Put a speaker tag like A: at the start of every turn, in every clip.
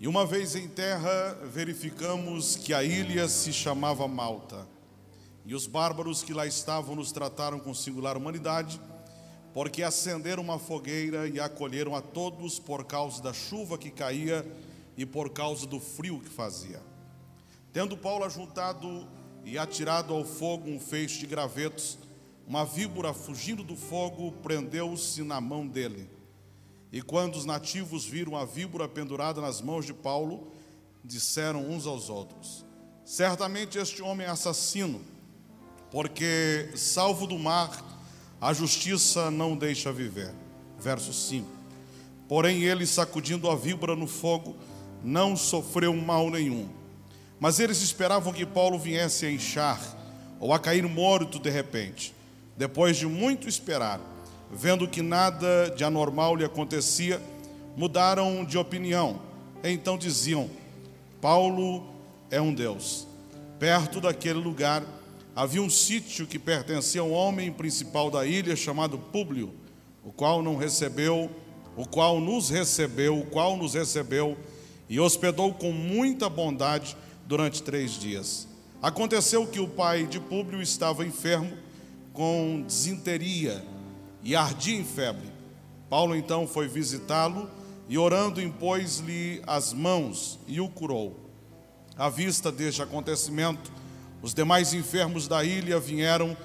A: E uma vez em terra, verificamos que a ilha se chamava Malta. E os bárbaros que lá estavam nos trataram com singular humanidade, porque acenderam uma fogueira e acolheram a todos por causa da chuva que caía e por causa do frio que fazia. Tendo Paulo ajuntado e atirado ao fogo um feixe de gravetos, uma víbora fugindo do fogo prendeu-se na mão dele. E quando os nativos viram a víbora pendurada nas mãos de Paulo, disseram uns aos outros: Certamente este homem é assassino, porque, salvo do mar, a justiça não deixa viver. Verso 5. Porém, ele, sacudindo a víbora no fogo, não sofreu mal nenhum. Mas eles esperavam que Paulo viesse a inchar ou a cair morto de repente. Depois de muito esperar, vendo que nada de anormal lhe acontecia, mudaram de opinião. Então diziam: Paulo é um Deus. Perto daquele lugar havia um sítio que pertencia a um homem principal da ilha chamado Públio, o qual não recebeu, o qual nos recebeu, o qual nos recebeu e hospedou com muita bondade durante três dias. Aconteceu que o pai de Públio estava enfermo com desinteria e ardia em febre. Paulo então foi visitá-lo e, orando, impôs-lhe as mãos e o curou. À vista deste acontecimento, os demais enfermos da ilha vieram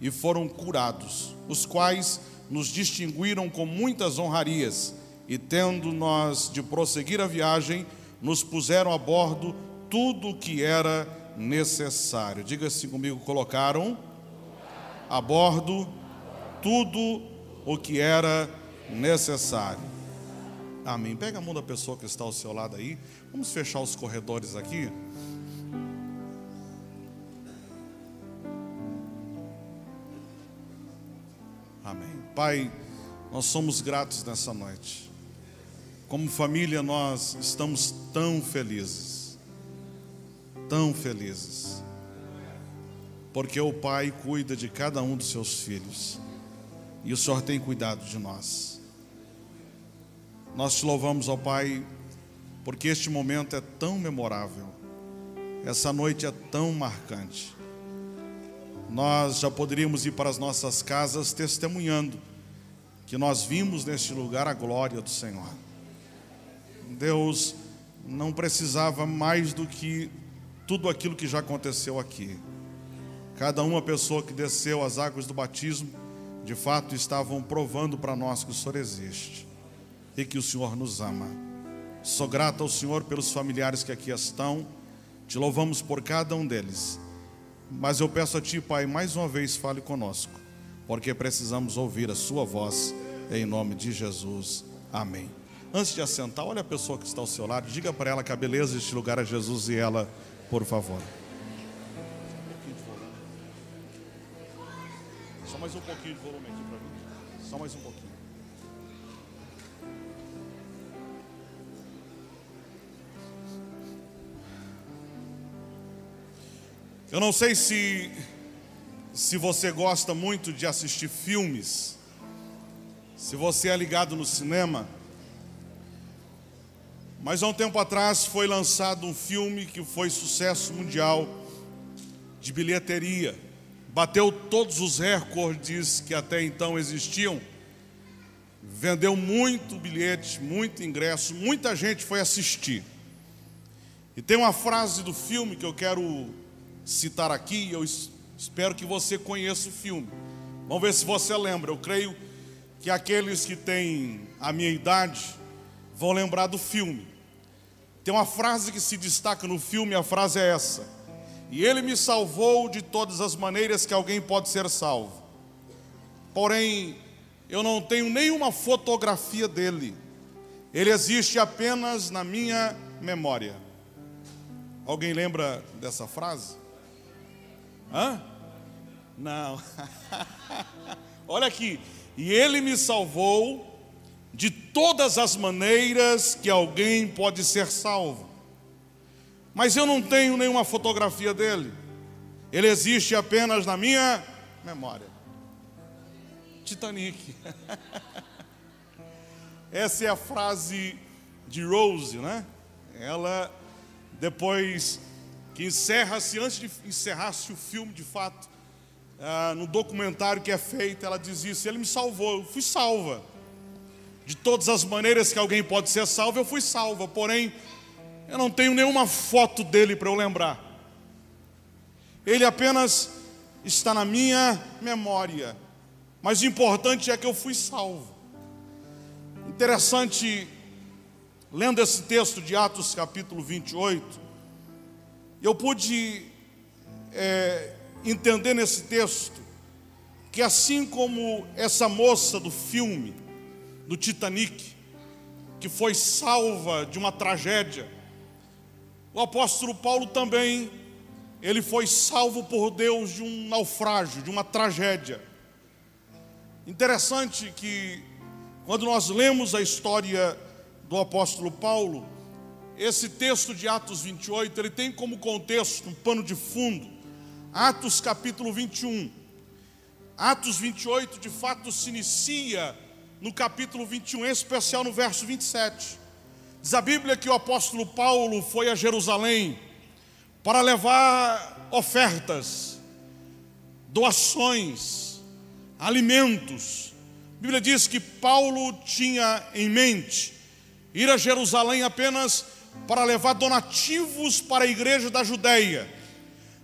A: e foram curados, os quais nos distinguiram com muitas honrarias e tendo nós de prosseguir a viagem, nos puseram a bordo tudo o que era necessário. Diga-se comigo, colocaram a bordo tudo o que era necessário. Amém. Pega a mão da pessoa que está ao seu lado aí. Vamos fechar os corredores aqui. Amém. Pai, nós somos gratos nessa noite. Como família, nós estamos tão felizes, tão felizes, porque o Pai cuida de cada um dos seus filhos e o Senhor tem cuidado de nós. Nós te louvamos, ó Pai, porque este momento é tão memorável, essa noite é tão marcante. Nós já poderíamos ir para as nossas casas testemunhando que nós vimos neste lugar a glória do Senhor. Deus não precisava mais do que tudo aquilo que já aconteceu aqui. Cada uma pessoa que desceu as águas do batismo, de fato estavam provando para nós que o Senhor existe e que o Senhor nos ama. Sou grato ao Senhor pelos familiares que aqui estão, te louvamos por cada um deles. Mas eu peço a Ti, Pai, mais uma vez fale conosco, porque precisamos ouvir a Sua voz, em nome de Jesus. Amém. Antes de assentar, olha a pessoa que está ao seu lado, diga para ela que a beleza deste lugar é Jesus e ela, por favor. Só mais um pouquinho de volume aqui para mim. Só mais um pouquinho. Eu não sei se se você gosta muito de assistir filmes, se você é ligado no cinema, mas há um tempo atrás foi lançado um filme que foi sucesso mundial de bilheteria. Bateu todos os recordes que até então existiam. Vendeu muito bilhete, muito ingresso, muita gente foi assistir. E tem uma frase do filme que eu quero citar aqui, eu espero que você conheça o filme. Vamos ver se você lembra. Eu creio que aqueles que têm a minha idade vão lembrar do filme. Tem uma frase que se destaca no filme, a frase é essa: E ele me salvou de todas as maneiras que alguém pode ser salvo. Porém, eu não tenho nenhuma fotografia dele. Ele existe apenas na minha memória. Alguém lembra dessa frase? Hã? Não. Olha aqui. E ele me salvou de todas as maneiras que alguém pode ser salvo. Mas eu não tenho nenhuma fotografia dele. Ele existe apenas na minha memória. Titanic. Essa é a frase de Rose, né? Ela, depois que encerra-se, antes de encerrar-se o filme de fato, ah, no documentário que é feito, ela diz isso: Ele me salvou, eu fui salva. De todas as maneiras que alguém pode ser salvo, eu fui salva, porém, eu não tenho nenhuma foto dele para eu lembrar. Ele apenas está na minha memória, mas o importante é que eu fui salvo. Interessante, lendo esse texto de Atos capítulo 28, eu pude é, entender nesse texto que assim como essa moça do filme, do Titanic, que foi salva de uma tragédia, o apóstolo Paulo também, ele foi salvo por Deus de um naufrágio, de uma tragédia. Interessante que quando nós lemos a história do apóstolo Paulo, esse texto de Atos 28, ele tem como contexto, um pano de fundo, Atos capítulo 21. Atos 28 de fato se inicia no capítulo 21, em especial no verso 27. Diz a Bíblia que o apóstolo Paulo foi a Jerusalém para levar ofertas, doações, alimentos. A Bíblia diz que Paulo tinha em mente ir a Jerusalém apenas para levar donativos para a igreja da Judéia.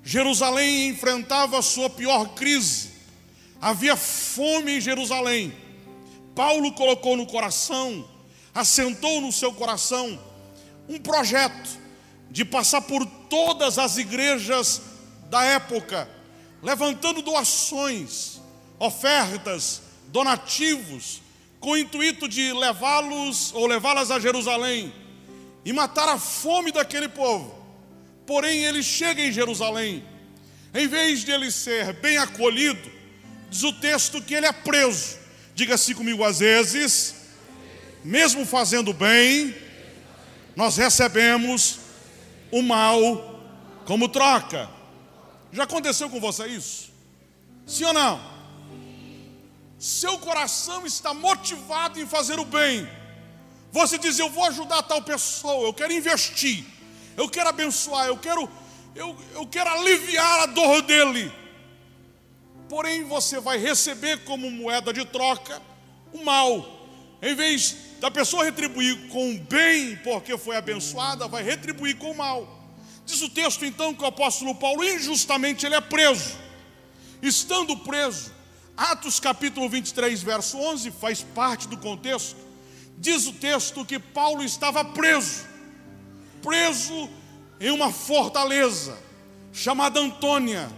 A: Jerusalém enfrentava a sua pior crise. Havia fome em Jerusalém. Paulo colocou no coração assentou no seu coração um projeto de passar por todas as igrejas da época, levantando doações, ofertas, donativos, com o intuito de levá-los ou levá-las a Jerusalém e matar a fome daquele povo. Porém, ele chega em Jerusalém, em vez de ele ser bem acolhido, diz o texto que ele é preso. Diga-se comigo, às vezes, mesmo fazendo bem, nós recebemos o mal como troca. Já aconteceu com você isso? Sim ou não? Seu coração está motivado em fazer o bem. Você diz: Eu vou ajudar tal pessoa, eu quero investir, eu quero abençoar, eu quero, eu, eu quero aliviar a dor dele. Porém, você vai receber como moeda de troca o mal. Em vez da pessoa retribuir com o bem, porque foi abençoada, vai retribuir com o mal. Diz o texto então que o apóstolo Paulo, injustamente, ele é preso. Estando preso, Atos capítulo 23, verso 11, faz parte do contexto. Diz o texto que Paulo estava preso, preso em uma fortaleza chamada Antônia,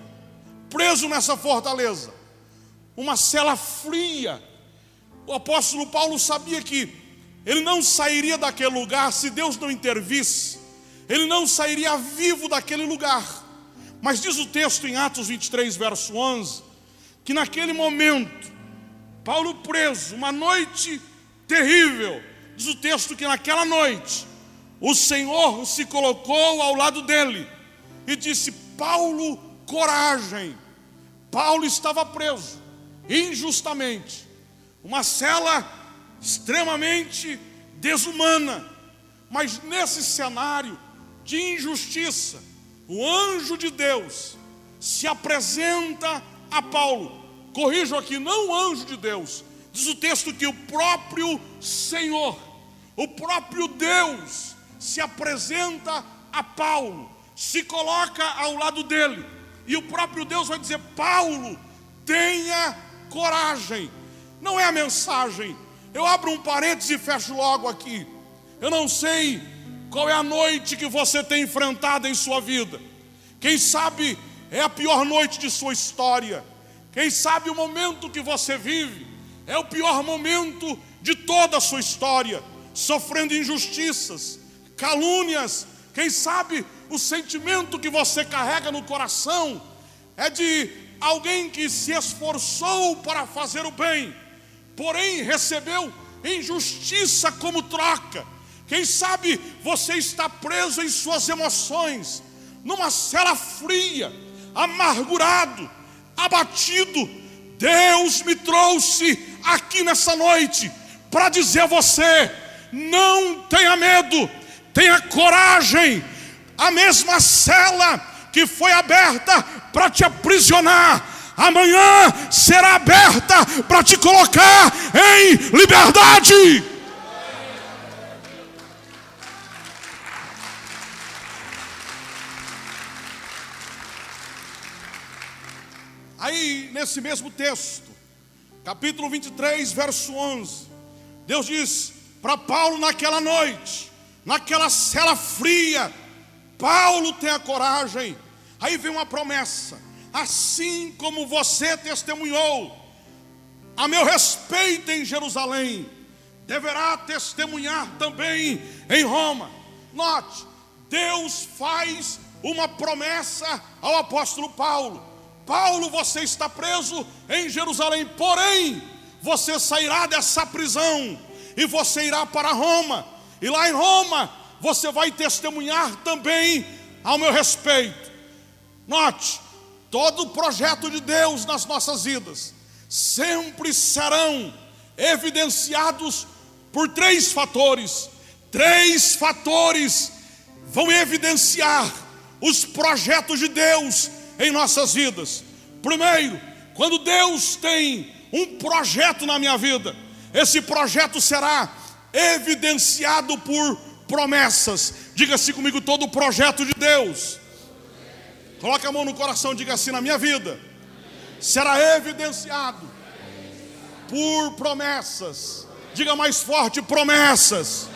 A: preso nessa fortaleza, uma cela fria. O apóstolo Paulo sabia que ele não sairia daquele lugar se Deus não intervisse. Ele não sairia vivo daquele lugar. Mas diz o texto em Atos 23, verso 11, que naquele momento, Paulo preso, uma noite terrível, diz o texto que naquela noite, o Senhor se colocou ao lado dele e disse: Paulo, coragem. Paulo estava preso, injustamente, uma cela extremamente desumana. Mas nesse cenário de injustiça, o anjo de Deus se apresenta a Paulo. Corrijo aqui, não o anjo de Deus. Diz o texto que o próprio Senhor, o próprio Deus, se apresenta a Paulo, se coloca ao lado dele, e o próprio Deus vai dizer: Paulo, tenha coragem. Não é a mensagem eu abro um parênteses e fecho logo aqui. Eu não sei qual é a noite que você tem enfrentado em sua vida. Quem sabe é a pior noite de sua história. Quem sabe o momento que você vive é o pior momento de toda a sua história, sofrendo injustiças, calúnias. Quem sabe o sentimento que você carrega no coração é de alguém que se esforçou para fazer o bem, porém recebeu injustiça como troca. Quem sabe você está preso em suas emoções, numa cela fria, amargurado, abatido. Deus me trouxe aqui nessa noite para dizer a você: não tenha medo, tenha coragem. A mesma cela que foi aberta para te aprisionar, amanhã será aberta para te colocar em liberdade. Aí, nesse mesmo texto, capítulo 23, verso 11, Deus diz para Paulo naquela noite, naquela cela fria, Paulo tem a coragem. Aí vem uma promessa: assim como você testemunhou a meu respeito em Jerusalém, deverá testemunhar também em Roma. Note, Deus faz uma promessa ao apóstolo Paulo. Paulo, você está preso em Jerusalém, porém, você sairá dessa prisão e você irá para Roma. E lá em Roma, você vai testemunhar também ao meu respeito. Note, todo o projeto de Deus nas nossas vidas sempre serão evidenciados por três fatores. Três fatores vão evidenciar os projetos de Deus em nossas vidas. Primeiro, quando Deus tem um projeto na minha vida, esse projeto será evidenciado por promessas. Diga-se comigo todo o projeto de Deus Coloque a mão no coração, diga assim: na minha vida será evidenciado por promessas. Diga mais forte: promessas.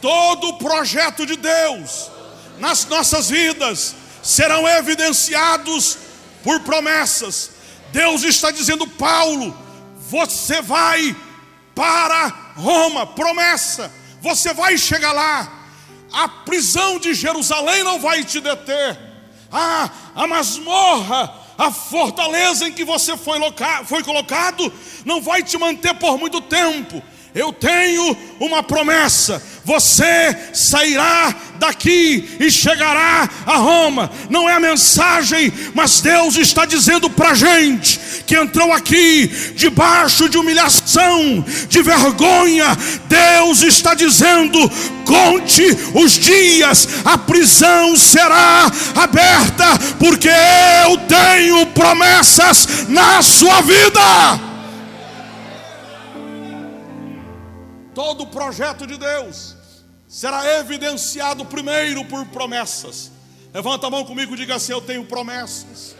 A: Todo o projeto de Deus nas nossas vidas serão evidenciados por promessas. Deus está dizendo, Paulo, você vai para Roma, promessa, você vai chegar lá. A prisão de Jerusalém não vai te deter ah, a masmorra, a fortaleza em que você foi, foi colocado, não vai te manter por muito tempo. Eu tenho uma promessa: você sairá daqui e chegará a Roma. Não é a mensagem, mas Deus está dizendo para a gente que entrou aqui debaixo de humilhação, de vergonha. Deus está dizendo: conte os dias, a prisão será aberta, porque eu tenho promessas na sua vida. Todo projeto de Deus será evidenciado primeiro por promessas. Levanta a mão comigo e diga assim: Eu tenho promessas.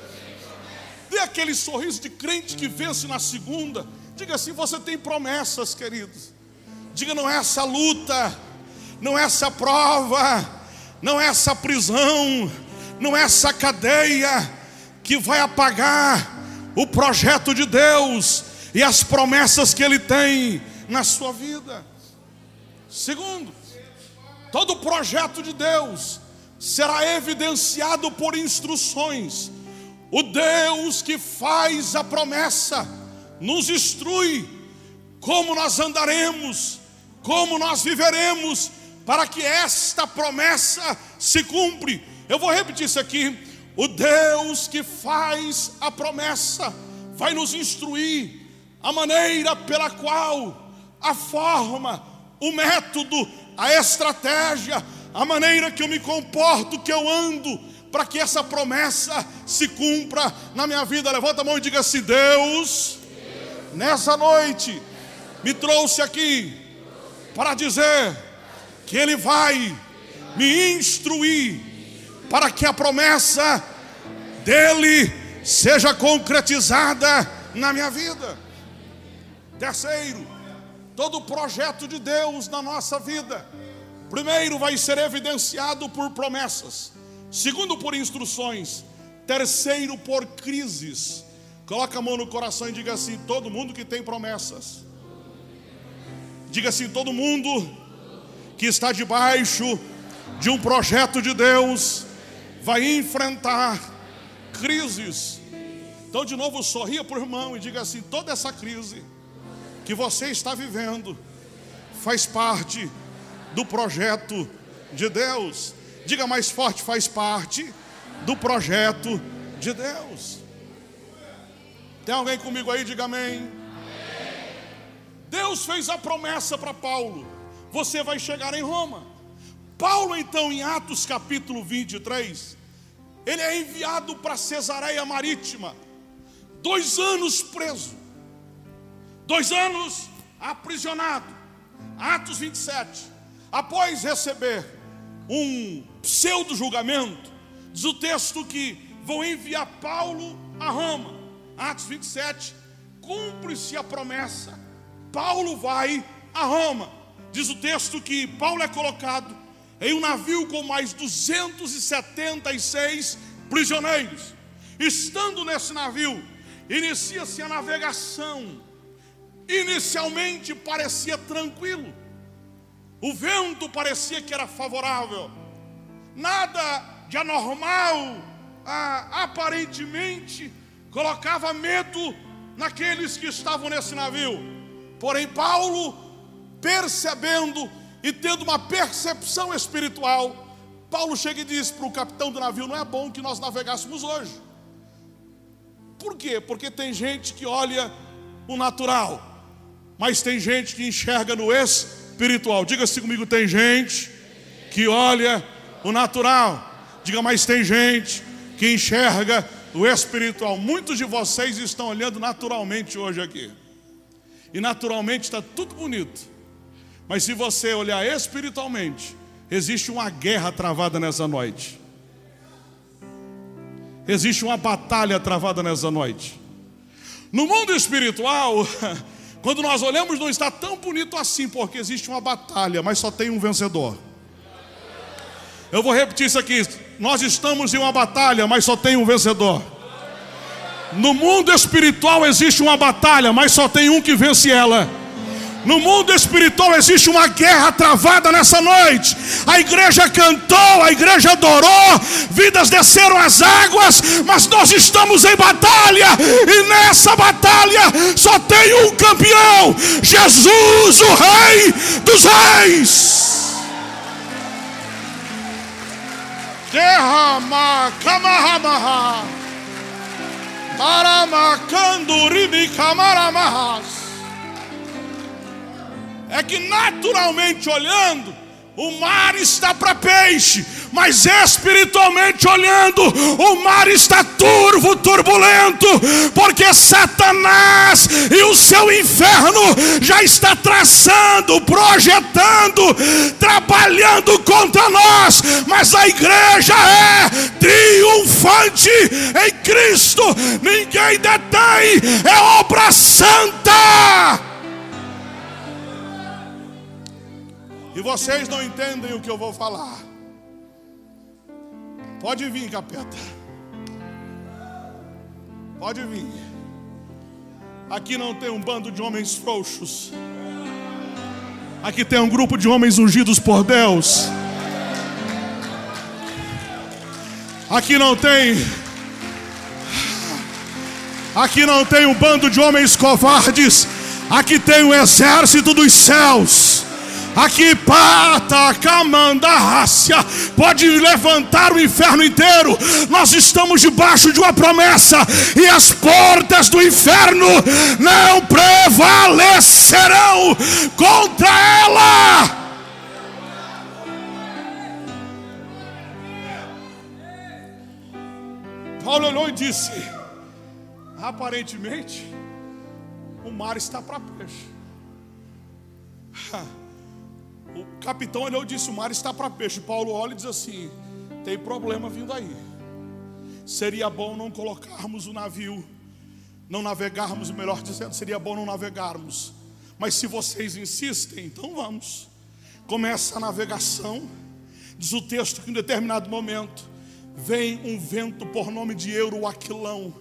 A: Dê aquele sorriso de crente que vence na segunda. Diga assim: Você tem promessas, queridos. Diga: Não é essa luta, não é essa prova, não é essa prisão, não é essa cadeia que vai apagar o projeto de Deus e as promessas que Ele tem na sua vida. Segundo, todo projeto de Deus será evidenciado por instruções. O Deus que faz a promessa nos instrui como nós andaremos, como nós viveremos, para que esta promessa se cumpre. Eu vou repetir isso aqui. O Deus que faz a promessa vai nos instruir a maneira pela qual a forma, o método, a estratégia, a maneira que eu me comporto, que eu ando, para que essa promessa se cumpra na minha vida. Levanta a mão e diga assim: Deus, nessa noite, me trouxe aqui para dizer que Ele vai me instruir para que a promessa dele seja concretizada na minha vida. Terceiro, todo projeto de Deus na nossa vida, primeiro vai ser evidenciado por promessas, segundo por instruções, terceiro por crises. Coloca a mão no coração e diga assim: todo mundo que tem promessas. Diga assim: todo mundo que está debaixo de um projeto de Deus vai enfrentar crises. Então, de novo, sorria para o irmão e diga assim: toda essa crise que você está vivendo faz parte do projeto de Deus. Diga mais forte: faz parte do projeto de Deus. Tem alguém comigo aí? Diga amém. Deus fez a promessa para Paulo: você vai chegar em Roma. Paulo, então, em Atos capítulo 23, ele é enviado para Cesareia Marítima, dois anos preso, dois anos aprisionado. Atos 27, após receber um pseudo julgamento, diz o texto que vão enviar Paulo a Roma. Atos 27, cumpre-se a promessa. Paulo vai a Roma. Diz o texto que Paulo é colocado em um navio com mais 276 prisioneiros. Estando nesse navio, inicia-se a navegação. Inicialmente parecia tranquilo, o vento parecia que era favorável, nada de anormal, ah, aparentemente colocava medo naqueles que estavam nesse navio. Porém, Paulo, percebendo e tendo uma percepção espiritual, Paulo chega e diz para o capitão do navio: Não é bom que nós navegássemos hoje. Por quê? Porque tem gente que olha o natural, mas tem gente que enxerga no espiritual. Diga-se comigo: tem gente que olha o natural. Diga, mas tem gente que enxerga o espiritual. Muitos de vocês estão olhando naturalmente hoje aqui. E naturalmente está tudo bonito. Mas se você olhar espiritualmente, existe uma guerra travada nessa noite. Existe uma batalha travada nessa noite. No mundo espiritual, quando nós olhamos, não está tão bonito assim, porque existe uma batalha, mas só tem um vencedor. Eu vou repetir isso aqui. Nós estamos em uma batalha, mas só tem um vencedor. No mundo espiritual existe uma batalha, mas só tem um que vence ela. No mundo espiritual existe uma guerra travada nessa noite. A igreja cantou, a igreja adorou, vidas desceram as águas, mas nós estamos em batalha, e nessa batalha só tem um campeão: Jesus, o Rei dos Reis. Derrama, Kamahamaha, Baramakandurimi Kamaramahas é que naturalmente olhando, o mar está para peixe, mas espiritualmente olhando, o mar está turvo, turbulento, porque Satanás e o seu inferno já está traçando, projetando, trabalhando contra nós, mas a igreja é triunfante em Cristo, ninguém detém, é obra santa. E vocês não entendem o que eu vou falar. Pode vir, capeta. Pode vir. Aqui não tem um bando de homens frouxos. Aqui tem um grupo de homens ungidos por Deus. Aqui não tem. Aqui não tem um bando de homens covardes. Aqui tem o exército dos céus. Aqui, pata, camanda, rácia, pode levantar o inferno inteiro. Nós estamos debaixo de uma promessa, e as portas do inferno não prevalecerão contra ela. Paulo olhou e disse: aparentemente, o mar está para peixe. O capitão olhou e disse: O mar está para peixe. Paulo olha e diz assim: Tem problema vindo aí. Seria bom não colocarmos o navio, não navegarmos, melhor dizendo, seria bom não navegarmos. Mas se vocês insistem, então vamos. Começa a navegação. Diz o texto que em determinado momento vem um vento por nome de Euroaquilão,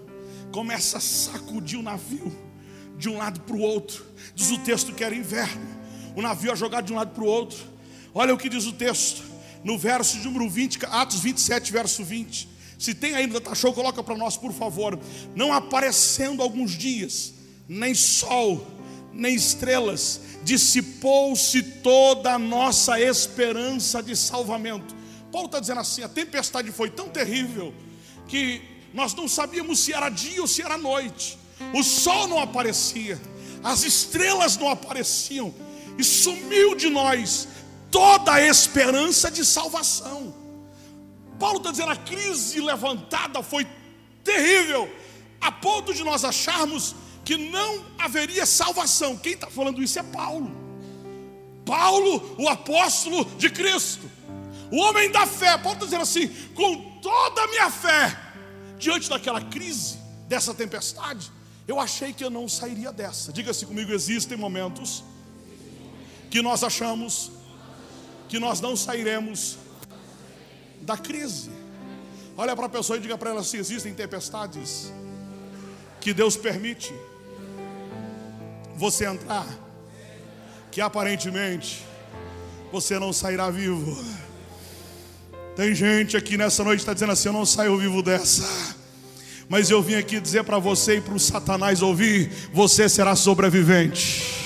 A: começa a sacudir o navio de um lado para o outro. Diz o texto que era inverno o navio é jogado de um lado para o outro. Olha o que diz o texto, no verso número 20, Atos 27, verso 20. Se tem ainda, tá show, coloca para nós, por favor. Não aparecendo alguns dias, nem sol, nem estrelas, dissipou-se toda a nossa esperança de salvamento. Paulo está dizendo assim: a tempestade foi tão terrível que nós não sabíamos se era dia ou se era noite. O sol não aparecia, as estrelas não apareciam, e sumiu de nós toda a esperança de salvação. Paulo está dizendo: a crise levantada foi terrível, a ponto de nós acharmos que não haveria salvação. Quem está falando isso é Paulo. Paulo, o apóstolo de Cristo, o homem da fé. Paulo está dizendo assim: com toda a minha fé, diante daquela crise, dessa tempestade, eu achei que eu não sairia dessa. Diga-se comigo: existem momentos que nós achamos que nós não sairemos da crise. Olha para a pessoa e diga para ela se existem tempestades que Deus permite você entrar, que aparentemente você não sairá vivo. Tem gente aqui nessa noite está dizendo assim: Eu não saio vivo dessa. Mas eu vim aqui dizer para você e para o Satanás ouvir: Você será sobrevivente.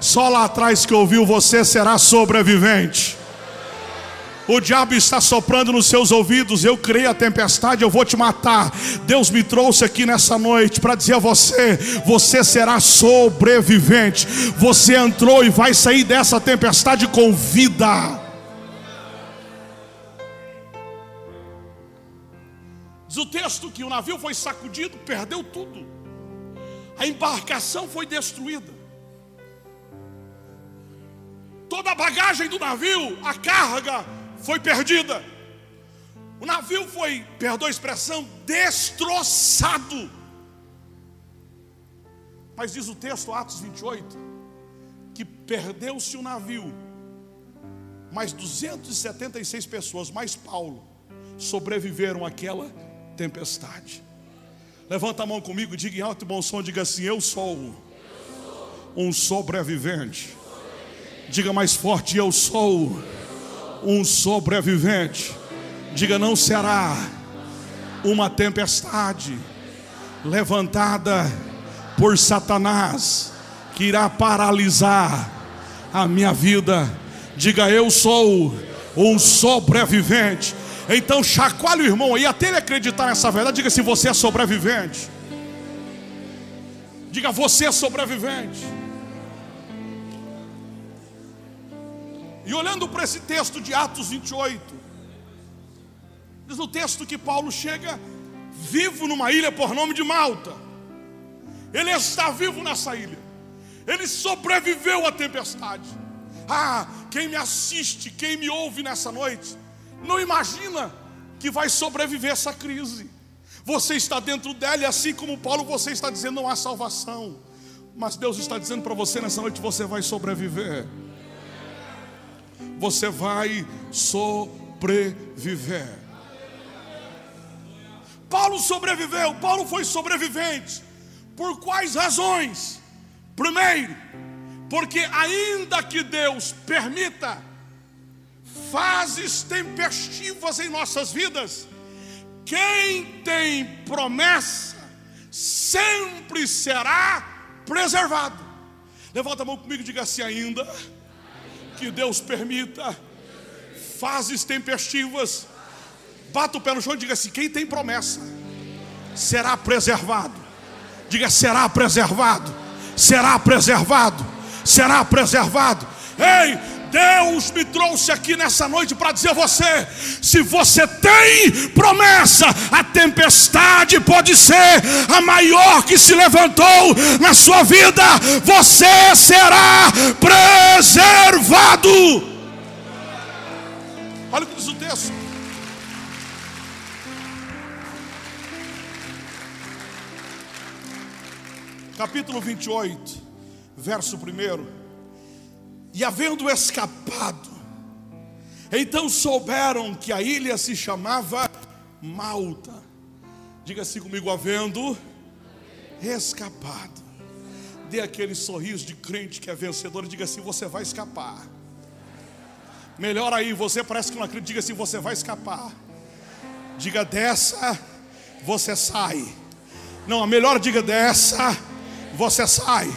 A: Só lá atrás que ouviu, você será sobrevivente. O diabo está soprando nos seus ouvidos. Eu criei a tempestade, eu vou te matar. Deus me trouxe aqui nessa noite para dizer a você: você será sobrevivente. Você entrou e vai sair dessa tempestade com vida. Diz o texto que o navio foi sacudido, perdeu tudo. A embarcação foi destruída. Toda a bagagem do navio, a carga, foi perdida. O navio foi, perdoa a expressão, destroçado. Mas diz o texto, Atos 28, que perdeu-se o navio, mas 276 pessoas, mais Paulo, sobreviveram àquela tempestade. Levanta a mão comigo, diga em alto e bom som, diga assim: Eu sou um sobrevivente. Diga mais forte: Eu sou um sobrevivente. Diga: não será uma tempestade levantada por Satanás que irá paralisar a minha vida. Diga: eu sou um sobrevivente. Então chacoalhe o irmão aí até ele acreditar nessa verdade. Diga se você é sobrevivente. Diga: você é sobrevivente. E olhando para esse texto de Atos 28, diz no texto que Paulo chega vivo numa ilha por nome de Malta. Ele está vivo nessa ilha. Ele sobreviveu à tempestade. Ah, quem me assiste, quem me ouve nessa noite, não imagina que vai sobreviver essa crise. Você está dentro dela e assim como Paulo, você está dizendo não há salvação. Mas Deus está dizendo para você nessa noite, você vai sobreviver você vai sobreviver. Paulo sobreviveu, Paulo foi sobrevivente. Por quais razões? Primeiro, porque ainda que Deus permita fases tempestivas em nossas vidas, quem tem promessa sempre será preservado. Levanta a mão comigo e diga assim ainda que Deus permita fases tempestivas. Bata o pé no chão e diga assim: quem tem promessa será preservado. Diga: será preservado, será preservado, será preservado. Ei, Deus me trouxe aqui nessa noite para dizer a você: se você tem promessa, a tempestade pode ser a maior que se levantou na sua vida, você será preservado. Olha o que diz o texto. Capítulo 28, verso 1. E havendo escapado, então souberam que a ilha se chamava Malta. Diga assim comigo, havendo escapado. Dê aquele sorriso de crente que é vencedor e diga assim: você vai escapar. Melhor aí, você parece que não acredita, diga assim: você vai escapar. Diga dessa, você sai. Não, a melhor diga dessa, você sai.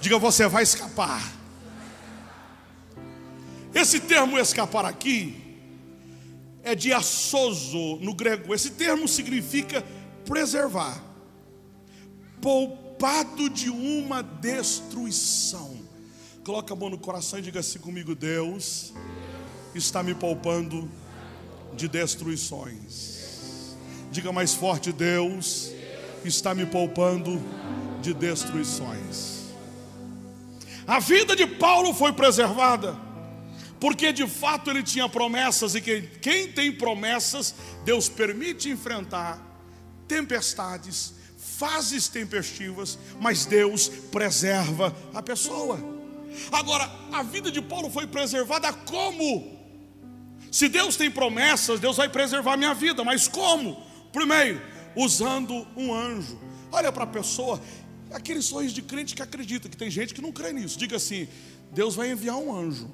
A: Diga você vai escapar. Esse termo escapar aqui é de assoso no grego. Esse termo significa preservar, poupado de uma destruição. Coloca a mão no coração e diga assim comigo: Deus está me poupando de destruições. Diga mais forte: Deus está me poupando de destruições. A vida de Paulo foi preservada, porque de fato ele tinha promessas, e que quem tem promessas, Deus permite enfrentar tempestades, fases tempestivas, mas Deus preserva a pessoa. Agora, a vida de Paulo foi preservada como? Se Deus tem promessas, Deus vai preservar a minha vida, mas como? Primeiro, usando um anjo. Olha para a pessoa, aquele sorriso de crente que acredita, que tem gente que não crê nisso. Diga assim: Deus vai enviar um anjo.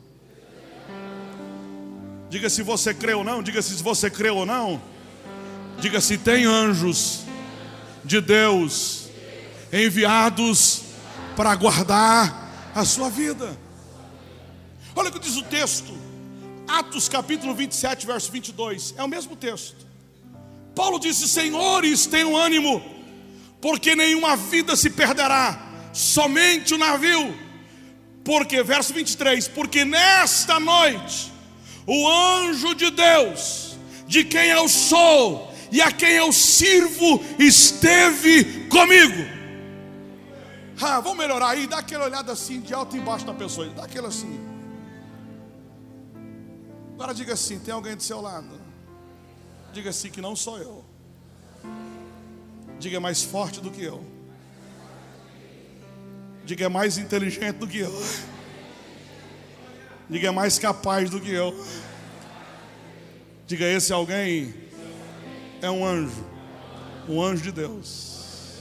A: Diga se você crê ou não, diga se você crê ou não. Diga se tem anjos de Deus enviados para guardar a sua vida. Olha o que diz o texto, Atos capítulo 27, verso 22, é o mesmo texto. Paulo disse: Senhores, tenham ânimo, porque nenhuma vida se perderá, somente o navio. Porque, verso 23, porque nesta noite o anjo de Deus, de quem eu sou e a quem eu sirvo, esteve comigo. Ah, vamos melhorar aí, dá aquela olhada assim, de alto e embaixo da pessoa, dá aquela assim. Agora diga assim: tem alguém do seu lado? Diga assim que não sou eu. Diga é mais forte do que eu. Diga é mais inteligente do que eu. Diga é mais capaz do que eu. Diga esse alguém é um anjo, um anjo de Deus.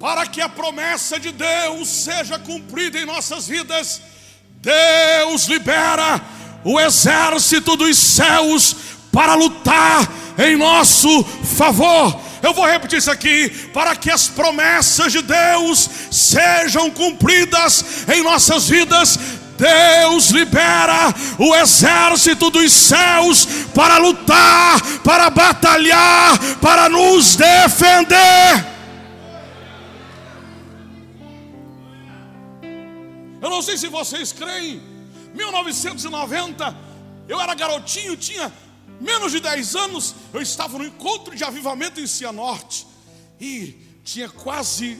A: Para que a promessa de Deus seja cumprida em nossas vidas, Deus libera o exército dos céus para lutar em nosso favor. Eu vou repetir isso aqui, para que as promessas de Deus sejam cumpridas em nossas vidas. Deus libera o exército dos céus para lutar, para batalhar, para nos defender. Eu não sei se vocês creem. 1990, eu era garotinho, tinha menos de 10 anos. Eu estava no encontro de avivamento em Cianorte. E tinha quase,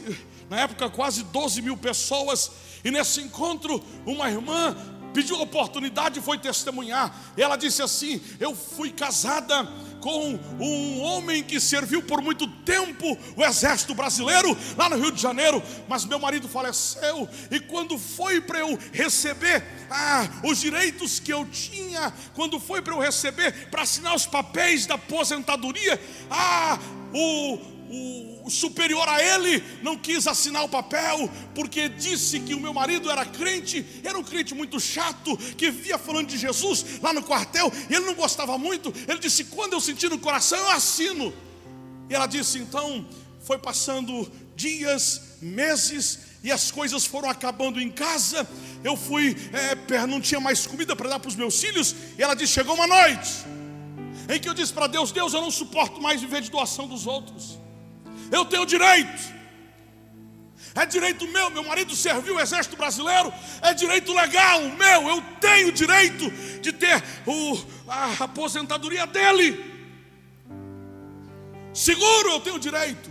A: na época, quase 12 mil pessoas. E nesse encontro, uma irmã pediu a oportunidade e foi testemunhar. Ela disse assim: Eu fui casada com um homem que serviu por muito tempo o exército brasileiro lá no Rio de Janeiro, mas meu marido faleceu e quando foi para eu receber ah, os direitos que eu tinha, quando foi para eu receber para assinar os papéis da aposentadoria, ah, o o superior a ele não quis assinar o papel, porque disse que o meu marido era crente, era um crente muito chato, que via falando de Jesus lá no quartel, e ele não gostava muito. Ele disse: Quando eu sentir no coração, eu assino. E ela disse: Então, foi passando dias, meses, e as coisas foram acabando em casa. Eu fui, é, não tinha mais comida para dar para os meus filhos, e ela disse: Chegou uma noite. Em que eu disse para Deus: Deus, eu não suporto mais viver de doação dos outros. Eu tenho direito. É direito meu, meu marido serviu o exército brasileiro, é direito legal meu, eu tenho direito de ter o, a aposentadoria dele. Seguro, eu tenho direito.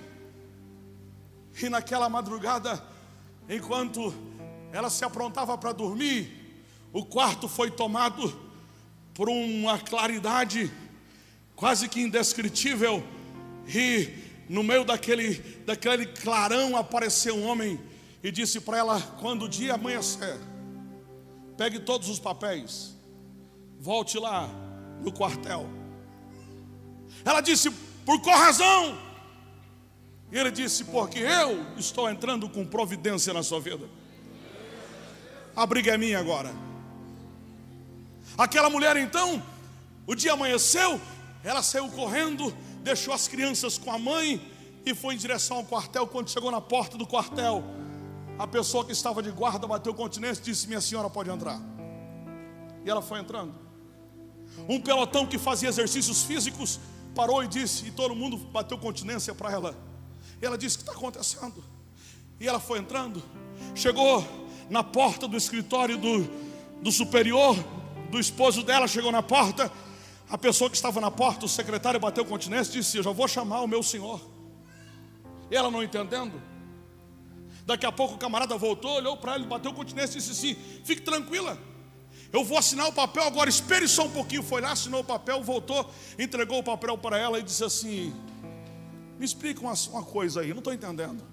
A: E naquela madrugada, enquanto ela se aprontava para dormir, o quarto foi tomado por uma claridade quase que indescritível e no meio daquele, daquele clarão apareceu um homem e disse para ela: quando o dia amanhecer, pegue todos os papéis, volte lá no quartel. Ela disse: por qual razão? E ele disse: porque eu estou entrando com providência na sua vida. A briga é minha agora. Aquela mulher então, o dia amanheceu, ela saiu correndo deixou as crianças com a mãe e foi em direção ao quartel. Quando chegou na porta do quartel, a pessoa que estava de guarda bateu continência e disse: Minha senhora pode entrar. E ela foi entrando. Um pelotão que fazia exercícios físicos parou e disse, e todo mundo bateu continência para ela. E ela disse: O que está acontecendo? E ela foi entrando, chegou na porta do escritório do, do superior, do esposo dela, chegou na porta. A pessoa que estava na porta, o secretário bateu continência e disse: Eu já vou chamar o meu senhor. E ela não entendendo. Daqui a pouco o camarada voltou, olhou para ele, bateu continência e disse assim: Fique tranquila, eu vou assinar o papel agora, espere só um pouquinho. Foi lá, assinou o papel, voltou, entregou o papel para ela e disse assim: Me explica uma, uma coisa aí, não estou entendendo.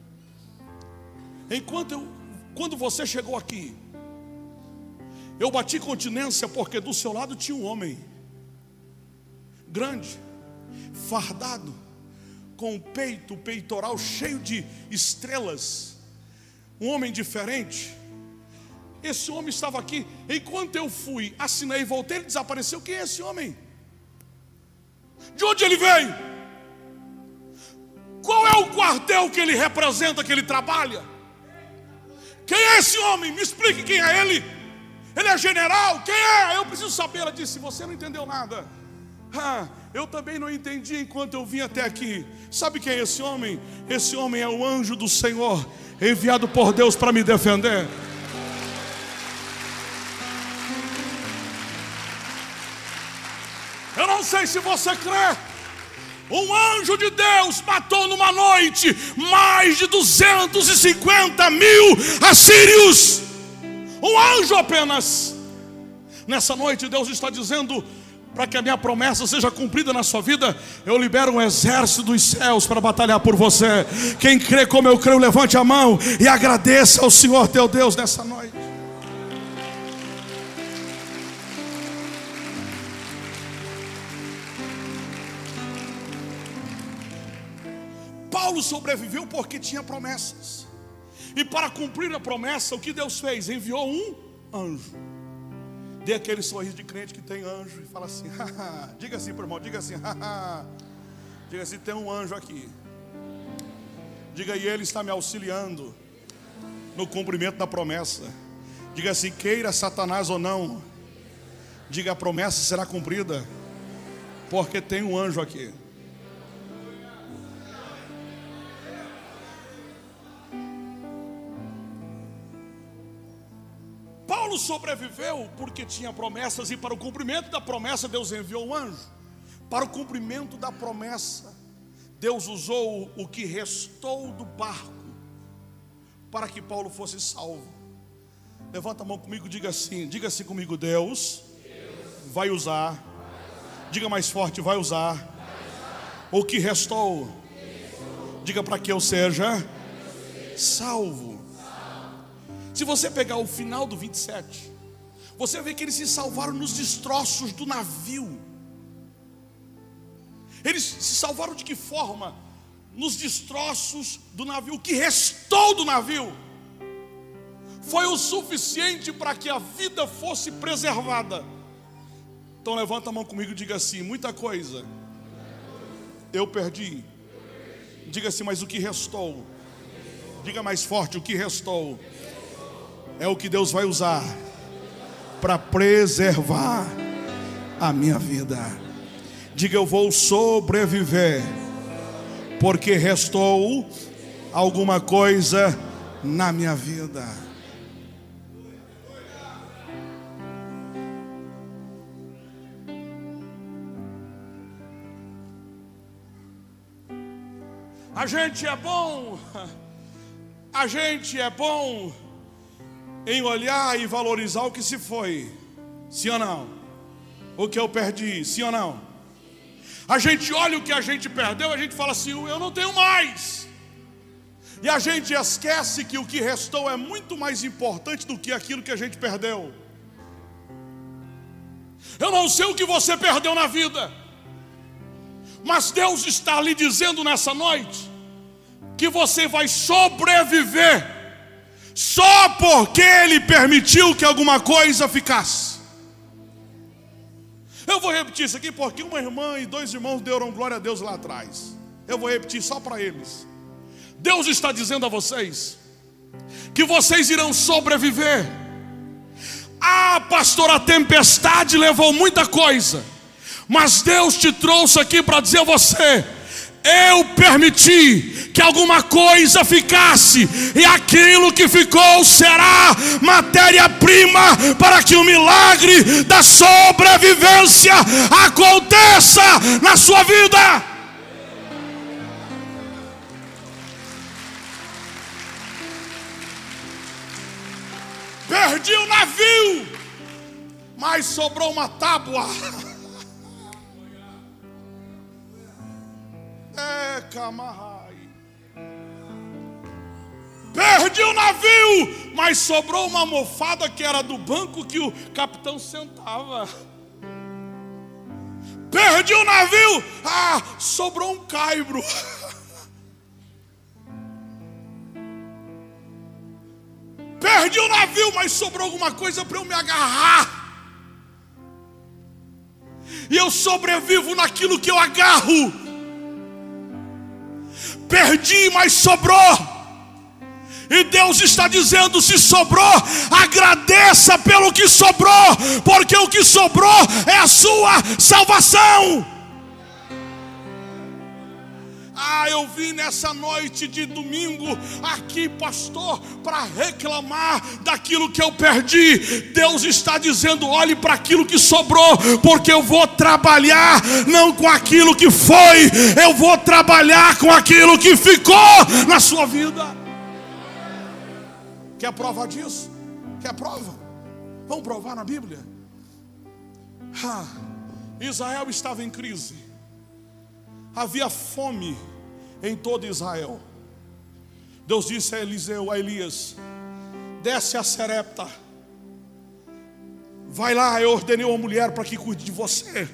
A: Enquanto eu, quando você chegou aqui, eu bati continência porque do seu lado tinha um homem grande, fardado, com o peito, o peitoral cheio de estrelas, um homem diferente. Esse homem estava aqui. Enquanto eu fui, assinei e voltei, ele desapareceu. Quem é esse homem? De onde ele veio? Qual é o quartel que ele representa, que ele trabalha? Quem é esse homem? Me explique quem é ele. Ele é general? Quem é? Eu preciso saber. Ela disse: Você não entendeu nada. Ah, eu também não entendi enquanto eu vim até aqui. Sabe quem é esse homem? Esse homem é o anjo do Senhor, enviado por Deus para me defender. Eu não sei se você crê. Um anjo de Deus matou numa noite mais de 250 mil assírios. Um anjo apenas. Nessa noite, Deus está dizendo: para que a minha promessa seja cumprida na sua vida, eu libero um exército dos céus para batalhar por você. Quem crê como eu creio, levante a mão e agradeça ao Senhor teu Deus nessa noite. Paulo sobreviveu porque tinha promessas. E para cumprir a promessa, o que Deus fez? Enviou um anjo. Dê aquele sorriso de crente que tem anjo e fala assim: diga assim, irmão, diga assim, diga assim: tem um anjo aqui. Diga e ele está me auxiliando no cumprimento da promessa. Diga assim: queira Satanás ou não, diga a promessa será cumprida, porque tem um anjo aqui. Sobreviveu porque tinha promessas, e para o cumprimento da promessa, Deus enviou um anjo. Para o cumprimento da promessa, Deus usou o que restou do barco para que Paulo fosse salvo. Levanta a mão comigo, diga assim, diga assim comigo, Deus. Vai, usar. diga mais forte, vai usar. o que restou, diga para que eu seja salvo. Se você pegar o final do 27, você vê que eles se salvaram nos destroços do navio. Eles se salvaram de que forma? Nos destroços do navio. O que restou do navio foi o suficiente para que a vida fosse preservada. Então levanta a mão comigo e diga assim: muita coisa eu perdi. Diga assim, mas o que restou? Diga mais forte: o que restou? É o que Deus vai usar para preservar a minha vida. Diga eu vou sobreviver, porque restou alguma coisa na minha vida. A gente é bom, a gente é bom em olhar e valorizar o que se foi. Sim ou não? O que eu perdi, sim ou não? A gente olha o que a gente perdeu, a gente fala assim: eu não tenho mais. E a gente esquece que o que restou é muito mais importante do que aquilo que a gente perdeu. Eu não sei o que você perdeu na vida, mas Deus está lhe dizendo nessa noite que você vai sobreviver só porque Ele permitiu que alguma coisa ficasse. Eu vou repetir isso aqui porque uma irmã e dois irmãos deram glória a Deus lá atrás. Eu vou repetir só para eles. Deus está dizendo a vocês que vocês irão sobreviver. Ah, pastor, a tempestade levou muita coisa, mas Deus te trouxe aqui para dizer a você: eu permiti que alguma coisa ficasse, e aquilo que ficou será matéria-prima para que o milagre da sobrevivência aconteça na sua vida. Perdi o navio, mas sobrou uma tábua. É, Camarrai. Perdi o navio, mas sobrou uma almofada que era do banco que o capitão sentava. Perdi o navio, ah, sobrou um caibro. Perdi o navio, mas sobrou alguma coisa para eu me agarrar. E eu sobrevivo naquilo que eu agarro perdi, mas sobrou. E Deus está dizendo: se sobrou, agradeça pelo que sobrou, porque o que sobrou é a sua salvação. Ah, eu vim nessa noite de domingo aqui, pastor, para reclamar daquilo que eu perdi. Deus está dizendo: olhe para aquilo que sobrou, porque eu vou trabalhar não com aquilo que foi, eu vou trabalhar com aquilo que ficou na sua vida. Quer prova disso? Quer prova? Vamos provar na Bíblia? Ah, Israel estava em crise havia fome em todo Israel. Deus disse a Eliseu, a Elias: desce a Serepta, vai lá, eu ordenei uma mulher para que cuide de você,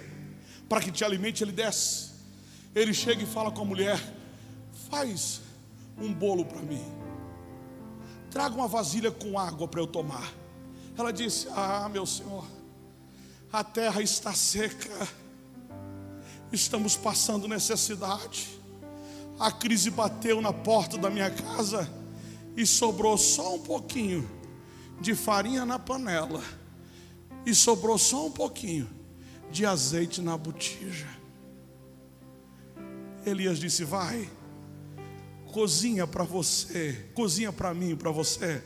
A: para que te alimente. Ele desce, ele chega e fala com a mulher: faz um bolo para mim, traga uma vasilha com água para eu tomar. Ela disse: Ah, meu senhor, a terra está seca estamos passando necessidade. A crise bateu na porta da minha casa e sobrou só um pouquinho de farinha na panela e sobrou só um pouquinho de azeite na botija. Elias disse: Vai, cozinha para você, cozinha para mim, para você,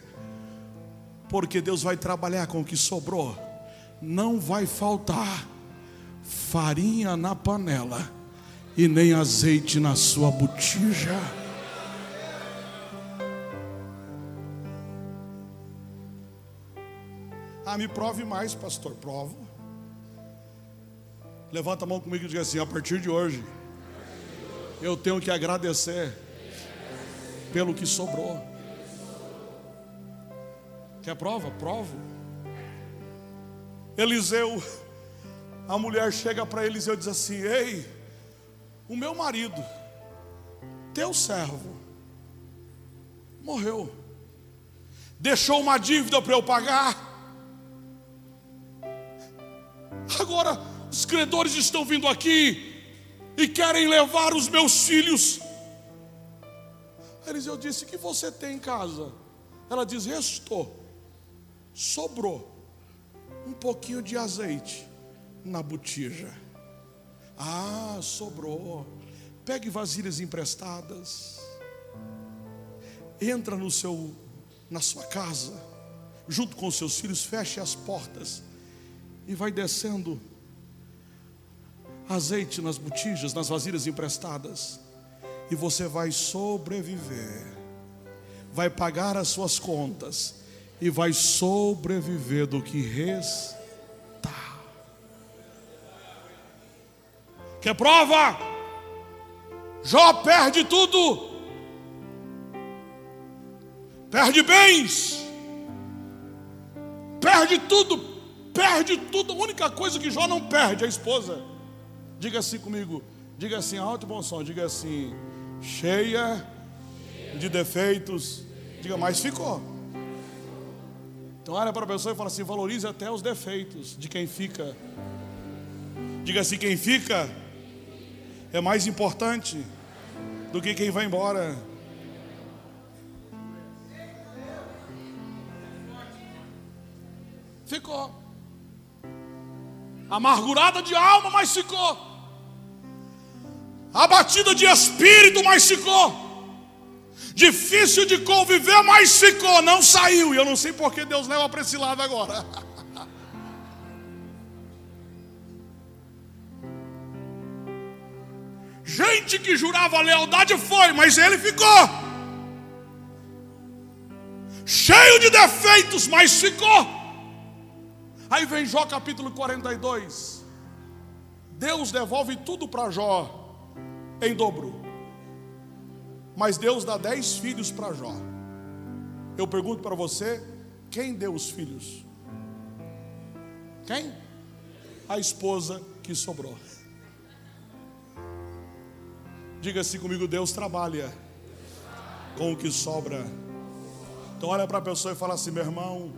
A: porque Deus vai trabalhar com o que sobrou, não vai faltar farinha na panela e nem azeite na sua botija. Ah, me prove mais, pastor. Provo. Levanta a mão comigo e diga assim: a partir de hoje, eu tenho que agradecer pelo que sobrou. Quer prova? Provo. Eliseu a mulher chega para Eliseu e diz assim: Ei, o meu marido, teu servo, morreu, deixou uma dívida para eu pagar. Agora os credores estão vindo aqui e querem levar os meus filhos. Eliseu disse: O que você tem em casa? Ela diz: Restou, sobrou um pouquinho de azeite na botija. Ah, sobrou. Pegue vasilhas emprestadas. Entra no seu na sua casa, junto com seus filhos, feche as portas e vai descendo azeite nas botijas, nas vasilhas emprestadas, e você vai sobreviver. Vai pagar as suas contas e vai sobreviver do que resta Quer prova? Jó perde tudo, perde bens, perde tudo, perde tudo. A única coisa que Jó não perde é a esposa. Diga assim comigo, diga assim, alto e bom som, diga assim, cheia de defeitos, diga, mas ficou. Então olha para a pessoa e fala assim: valorize até os defeitos de quem fica. Diga assim: quem fica é mais importante do que quem vai embora. Ficou. Amargurada de alma, mas ficou. Abatida de espírito, mas ficou. Difícil de conviver, mas ficou, não saiu. E eu não sei porque Deus leva para esse lado agora. Gente que jurava lealdade foi, mas ele ficou. Cheio de defeitos, mas ficou. Aí vem Jó capítulo 42. Deus devolve tudo para Jó em dobro. Mas Deus dá dez filhos para Jó. Eu pergunto para você: quem deu os filhos? Quem? A esposa que sobrou. Diga assim comigo: Deus trabalha com o que sobra. Então, olha para a pessoa e fala assim: meu irmão,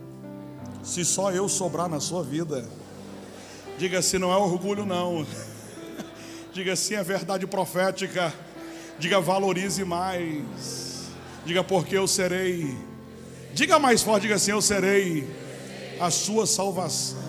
A: se só eu sobrar na sua vida, diga assim: não é orgulho, não. Diga assim: é verdade profética. Diga valorize mais. Diga porque eu serei. Diga mais forte, diga assim: eu serei a sua salvação.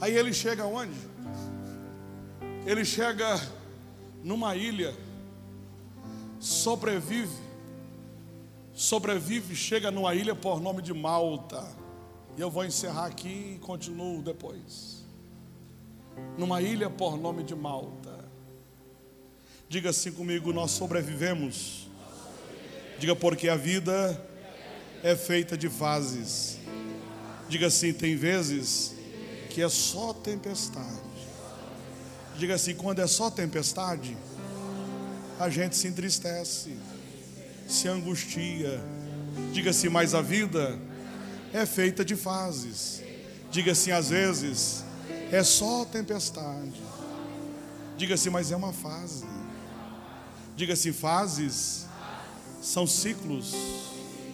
A: Aí ele chega onde? Ele chega numa ilha, sobrevive, sobrevive, chega numa ilha por nome de Malta. E eu vou encerrar aqui e continuo depois. Numa ilha por nome de Malta. Diga assim comigo: nós sobrevivemos. Diga porque a vida é feita de fases. Diga assim: tem vezes que é só tempestade. Diga assim: quando é só tempestade, a gente se entristece, se angustia. Diga assim: mas a vida é feita de fases. Diga assim: às vezes é só tempestade. Diga assim: mas é uma fase. Diga assim: fases são ciclos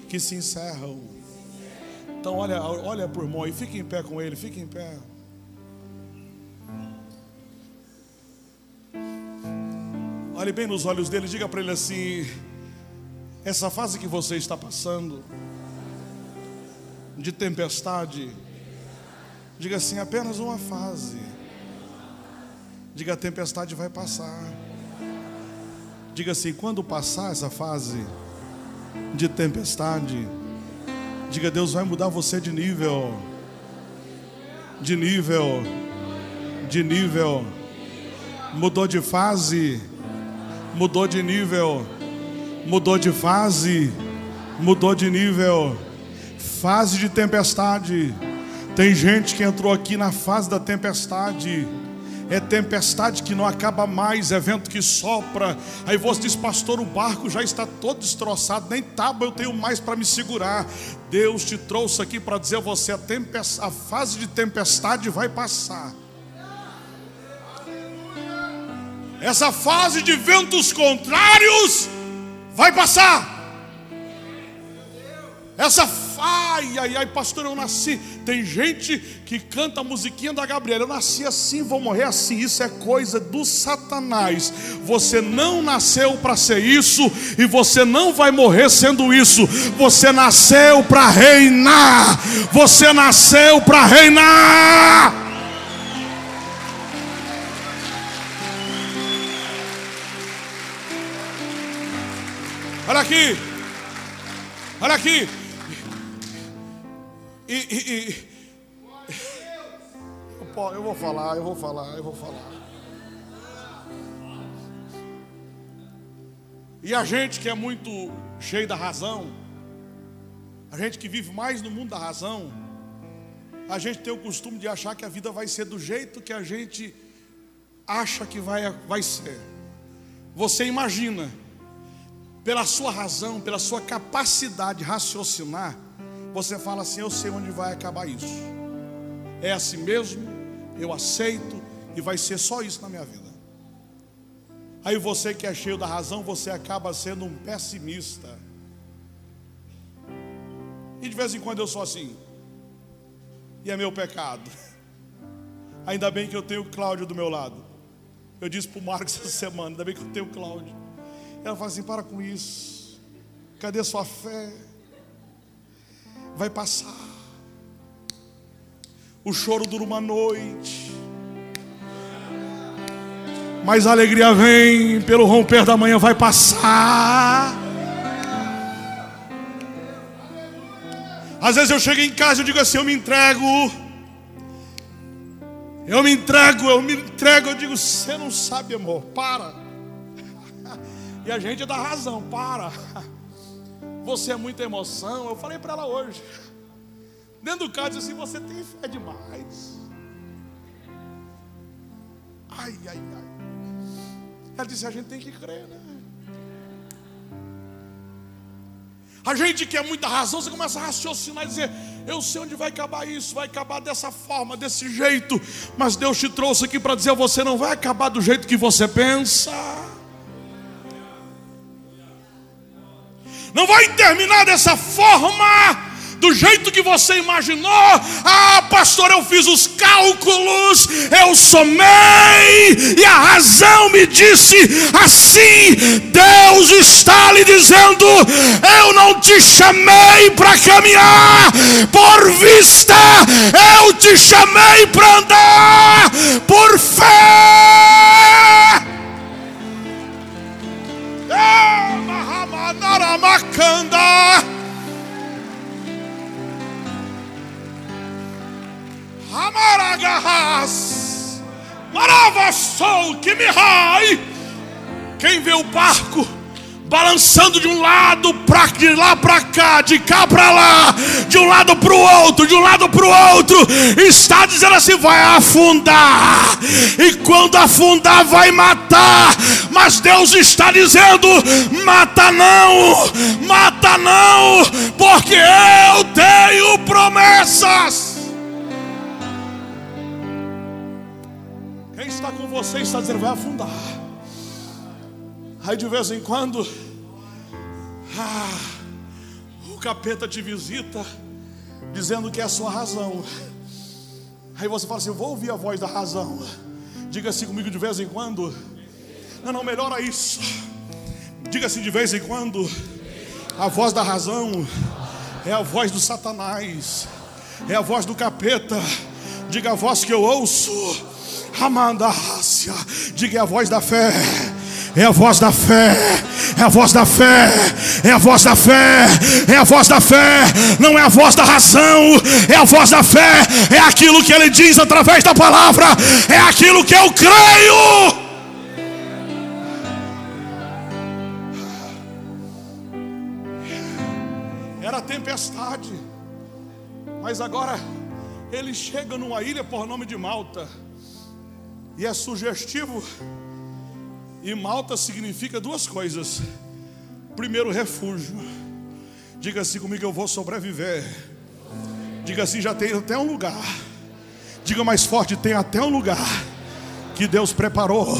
A: que se encerram. Então olha, olha por irmão e fique em pé com ele, fique em pé. Olhe bem nos olhos dele, diga para ele assim: essa fase que você está passando, de tempestade, diga assim, apenas uma fase. Diga a tempestade vai passar. Diga assim, quando passar essa fase de tempestade, diga Deus vai mudar você de nível, de nível, de nível, mudou de fase mudou de nível, mudou de fase, mudou de nível, fase de tempestade. Tem gente que entrou aqui na fase da tempestade. É tempestade que não acaba mais, é vento que sopra. Aí você diz, pastor, o barco já está todo destroçado, nem tábua eu tenho mais para me segurar. Deus te trouxe aqui para dizer a você: a, a fase de tempestade vai passar. Essa fase de ventos contrários vai passar. Essa ai, ai, ai, pastor, eu nasci. Tem gente que canta a musiquinha da Gabriela. Eu nasci assim, vou morrer assim. Isso é coisa do Satanás. Você não nasceu para ser isso e você não vai morrer sendo isso. Você nasceu para reinar. Você nasceu para reinar. Olha aqui. Olha aqui. E, e, e, eu vou falar, eu vou falar, eu vou falar. E a gente que é muito cheio da razão, a gente que vive mais no mundo da razão, a gente tem o costume de achar que a vida vai ser do jeito que a gente acha que vai, vai ser. Você imagina pela sua razão, pela sua capacidade de raciocinar, você fala assim: Eu sei onde vai acabar isso. É assim mesmo, eu aceito e vai ser só isso na minha vida. Aí você que é cheio da razão, você acaba sendo um pessimista. E de vez em quando eu sou assim. E é meu pecado. Ainda bem que eu tenho o Cláudio do meu lado. Eu disse para o Marcos essa semana, ainda bem que eu tenho o Cláudio. Ela fala assim: para com isso. Cadê sua fé? Vai passar. O choro dura uma noite. Mas a alegria vem pelo romper da manhã, vai passar. Às vezes eu chego em casa e digo assim: eu me entrego. Eu me entrego, eu me entrego. Eu digo: você não sabe, amor, para. E a gente dá razão, para. Você é muita emoção. Eu falei para ela hoje. Dentro do carro, disse assim: você tem fé demais. Ai, ai, ai. Ela disse: a gente tem que crer, né? A gente quer muita razão, você começa a raciocinar e dizer: Eu sei onde vai acabar isso, vai acabar dessa forma, desse jeito. Mas Deus te trouxe aqui para dizer: Você não vai acabar do jeito que você pensa. Não vai terminar dessa forma. Do jeito que você imaginou. Ah, pastor, eu fiz os cálculos, eu somei, e a razão me disse assim: Deus está lhe dizendo, eu não te chamei para caminhar. Por vista, eu te chamei para andar. Por fé. É, Mahamanaramakanda. Amaragahas, Maravassou, que me rai. Quem vê o barco balançando de um lado para de lá para cá, de cá para lá, de um lado para o outro, de um lado para o outro, está dizendo assim: vai afundar, e quando afundar, vai matar. Mas Deus está dizendo: mata não, mata não, porque eu tenho promessas. está com você está dizendo, vai afundar. Aí de vez em quando, ah, o capeta te visita, dizendo que é a sua razão. Aí você fala assim: vou ouvir a voz da razão. Diga assim comigo de vez em quando. Não, não, melhora isso. Diga assim de vez em quando. A voz da razão é a voz do Satanás, é a voz do capeta. Diga a voz que eu ouço Amandácia. Diga é a voz da fé. É a voz da fé, é a voz da fé, é a voz da fé, é a voz da fé, não é a voz da razão, é a voz da fé, é aquilo que ele diz através da palavra, é aquilo que eu creio. Era tempestade, mas agora ele chega numa ilha por nome de Malta. E é sugestivo. E Malta significa duas coisas. Primeiro, refúgio. Diga assim comigo: eu vou sobreviver. Diga assim: já tem até um lugar. Diga mais forte: tem até um lugar que Deus preparou,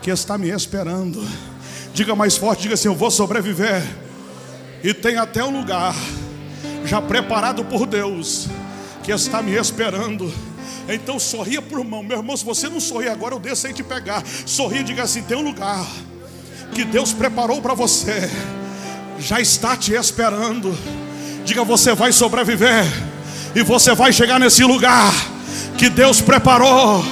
A: que está me esperando. Diga mais forte: diga assim: eu vou sobreviver. E tem até um lugar já preparado por Deus, que está me esperando. Então sorria por mão. Meu irmão, se você não sorrir agora, eu desço aí te pegar. Sorria e diga assim: tem um lugar que Deus preparou para você. Já está te esperando. Diga, você vai sobreviver. E você vai chegar nesse lugar que Deus preparou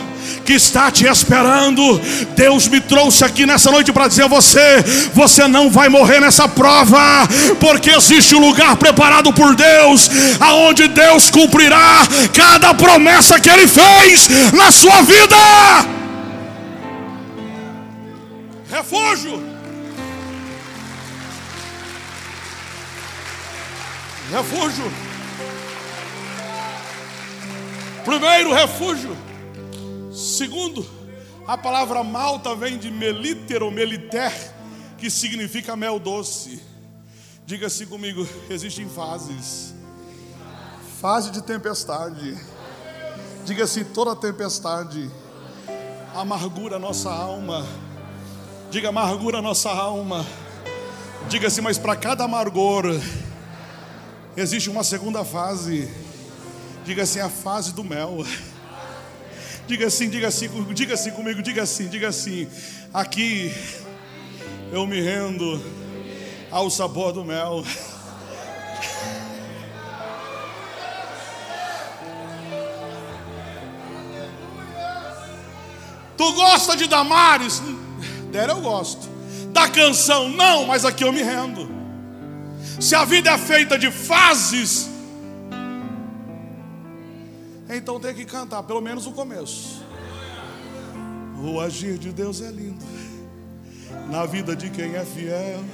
A: que está te esperando. Deus me trouxe aqui nessa noite para dizer a você: você não vai morrer nessa prova, porque existe um lugar preparado por Deus, aonde Deus cumprirá cada promessa que Ele fez na sua vida. Refúgio. Refúgio. Primeiro, refúgio. Segundo, a palavra malta vem de meliter ou meliter, que significa mel doce. Diga-se comigo, existem fases. Fase de tempestade. Diga-se toda tempestade. Amargura nossa alma. Diga amargura nossa alma. Diga-se, mas para cada amargor existe uma segunda fase. Diga assim, a fase do mel. Diga assim, diga assim, diga assim comigo, diga assim, diga assim. Aqui eu me rendo ao sabor do mel. Tu gosta de Damares? Dera eu gosto. Da canção, não, mas aqui eu me rendo. Se a vida é feita de fases, então tem que cantar, pelo menos o começo. O agir de Deus é lindo. Na vida de quem é fiel,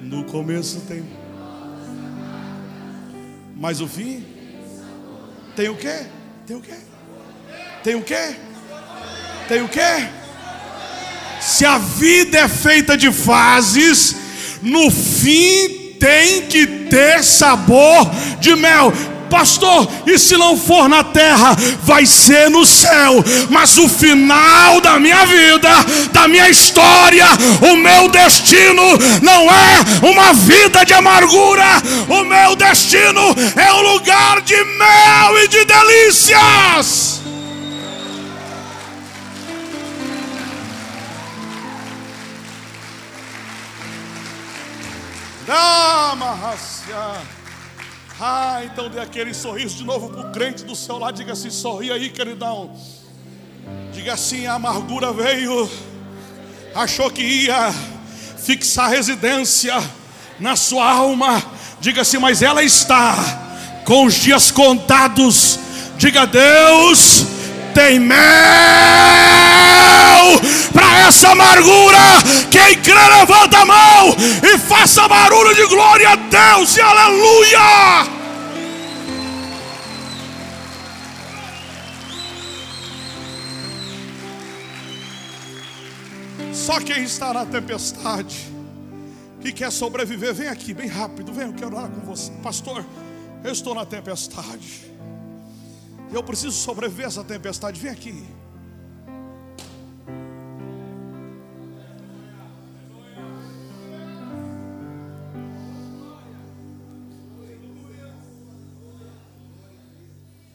A: no começo tem. Mas o fim tem o quê? Tem o quê? Tem o quê? Tem o quê? Se a vida é feita de fases, no fim tem que ter sabor de mel. Pastor, e se não for na terra, vai ser no céu. Mas o final da minha vida, da minha história, o meu destino não é uma vida de amargura. O meu destino é um lugar de mel e de delícias. Ah, então dê aquele sorriso de novo para o crente do seu lado. Diga assim: sorri aí, queridão. Diga assim: a amargura veio, achou que ia fixar residência na sua alma. Diga assim: mas ela está com os dias contados. Diga, Deus tem mel para essa amargura. Quem crê, levanta a mão e faça barulho de glória a Deus e aleluia. Só quem está na tempestade, que quer sobreviver, vem aqui, bem rápido, vem, eu quero orar com você, pastor. Eu estou na tempestade. Eu preciso sobreviver essa tempestade. Vem aqui.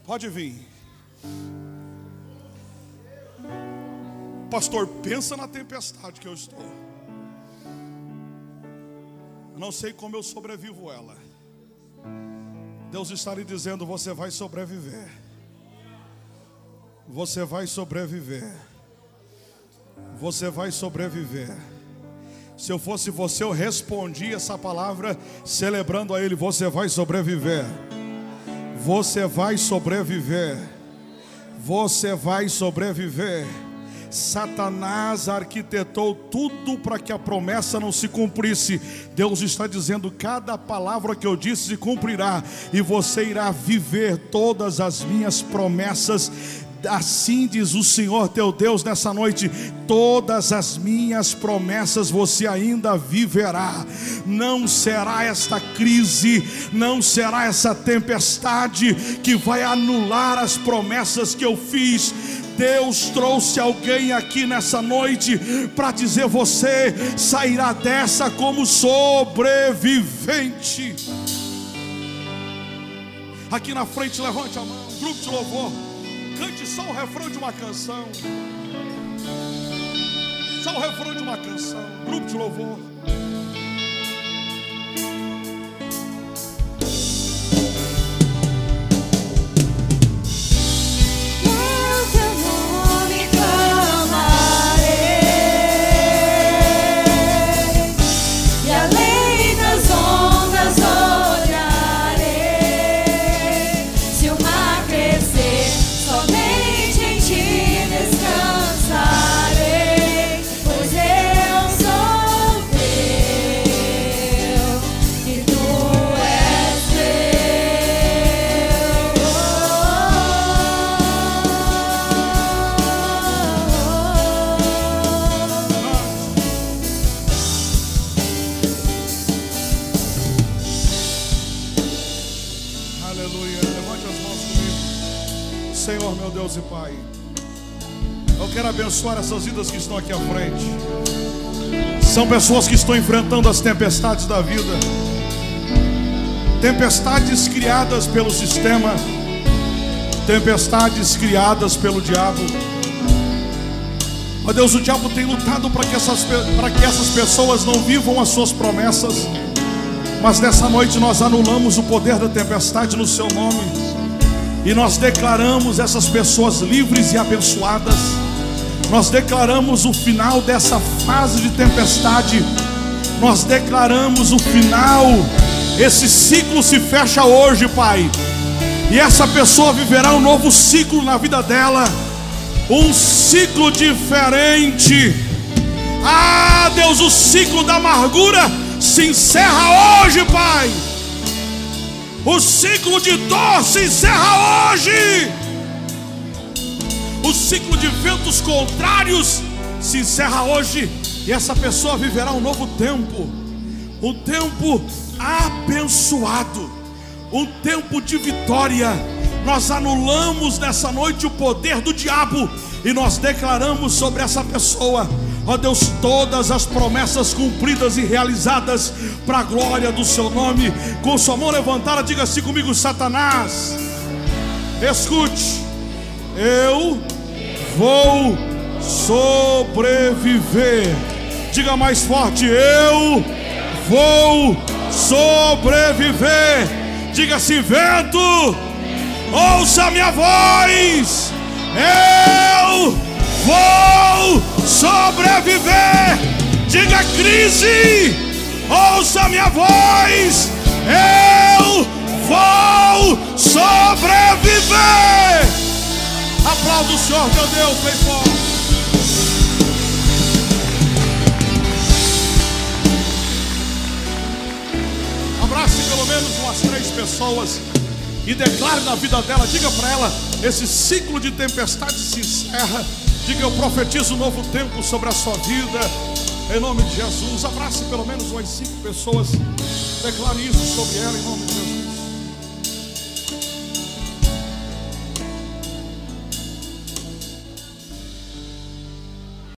A: Pode vir. Pastor, pensa na tempestade que eu estou. Eu não sei como eu sobrevivo ela. Deus está lhe dizendo: você vai sobreviver. Você vai sobreviver. Você vai sobreviver. Se eu fosse você, eu respondia essa palavra celebrando a Ele. Você vai sobreviver. Você vai sobreviver. Você vai sobreviver. Satanás arquitetou tudo para que a promessa não se cumprisse. Deus está dizendo: cada palavra que eu disse se cumprirá, e você irá viver todas as minhas promessas Assim diz o Senhor teu Deus nessa noite: todas as minhas promessas você ainda viverá. Não será esta crise, não será essa tempestade que vai anular as promessas que eu fiz. Deus trouxe alguém aqui nessa noite para dizer: você sairá dessa como sobrevivente. Aqui na frente, levante a mão, grupo de louvor. Só o refrão de uma canção. Só o refrão de uma canção. Grupo de louvor. Essas vidas que estão aqui à frente. São pessoas que estão enfrentando as tempestades da vida. Tempestades criadas pelo sistema, tempestades criadas pelo diabo. Ó Deus, o diabo tem lutado para que, essas, para que essas pessoas não vivam as suas promessas. Mas nessa noite nós anulamos o poder da tempestade no seu nome. E nós declaramos essas pessoas livres e abençoadas. Nós declaramos o final dessa fase de tempestade. Nós declaramos o final. Esse ciclo se fecha hoje, Pai. E essa pessoa viverá um novo ciclo na vida dela um ciclo diferente. Ah, Deus, o ciclo da amargura se encerra hoje, Pai. O ciclo de dor se encerra hoje. O ciclo de ventos contrários se encerra hoje. E essa pessoa viverá um novo tempo. Um tempo abençoado. Um tempo de vitória nós anulamos nessa noite o poder do diabo e nós declaramos sobre essa pessoa, ó Deus, todas as promessas cumpridas e realizadas para a glória do seu nome. Com sua mão levantada, diga assim comigo: Satanás, escute, eu vou sobreviver. Diga mais forte: eu vou sobreviver. Diga assim: vento ouça minha voz, eu vou sobreviver. Diga crise, ouça minha voz, eu vou sobreviver. Aplauda o Senhor, meu Deus, bem forte. Abrace pelo menos umas três pessoas e declare na vida dela, diga para ela: esse ciclo de tempestade se encerra. Diga, eu profetizo um novo tempo sobre a sua vida, em nome de Jesus. Abrace pelo menos umas cinco pessoas, declare isso sobre ela, em nome de Jesus.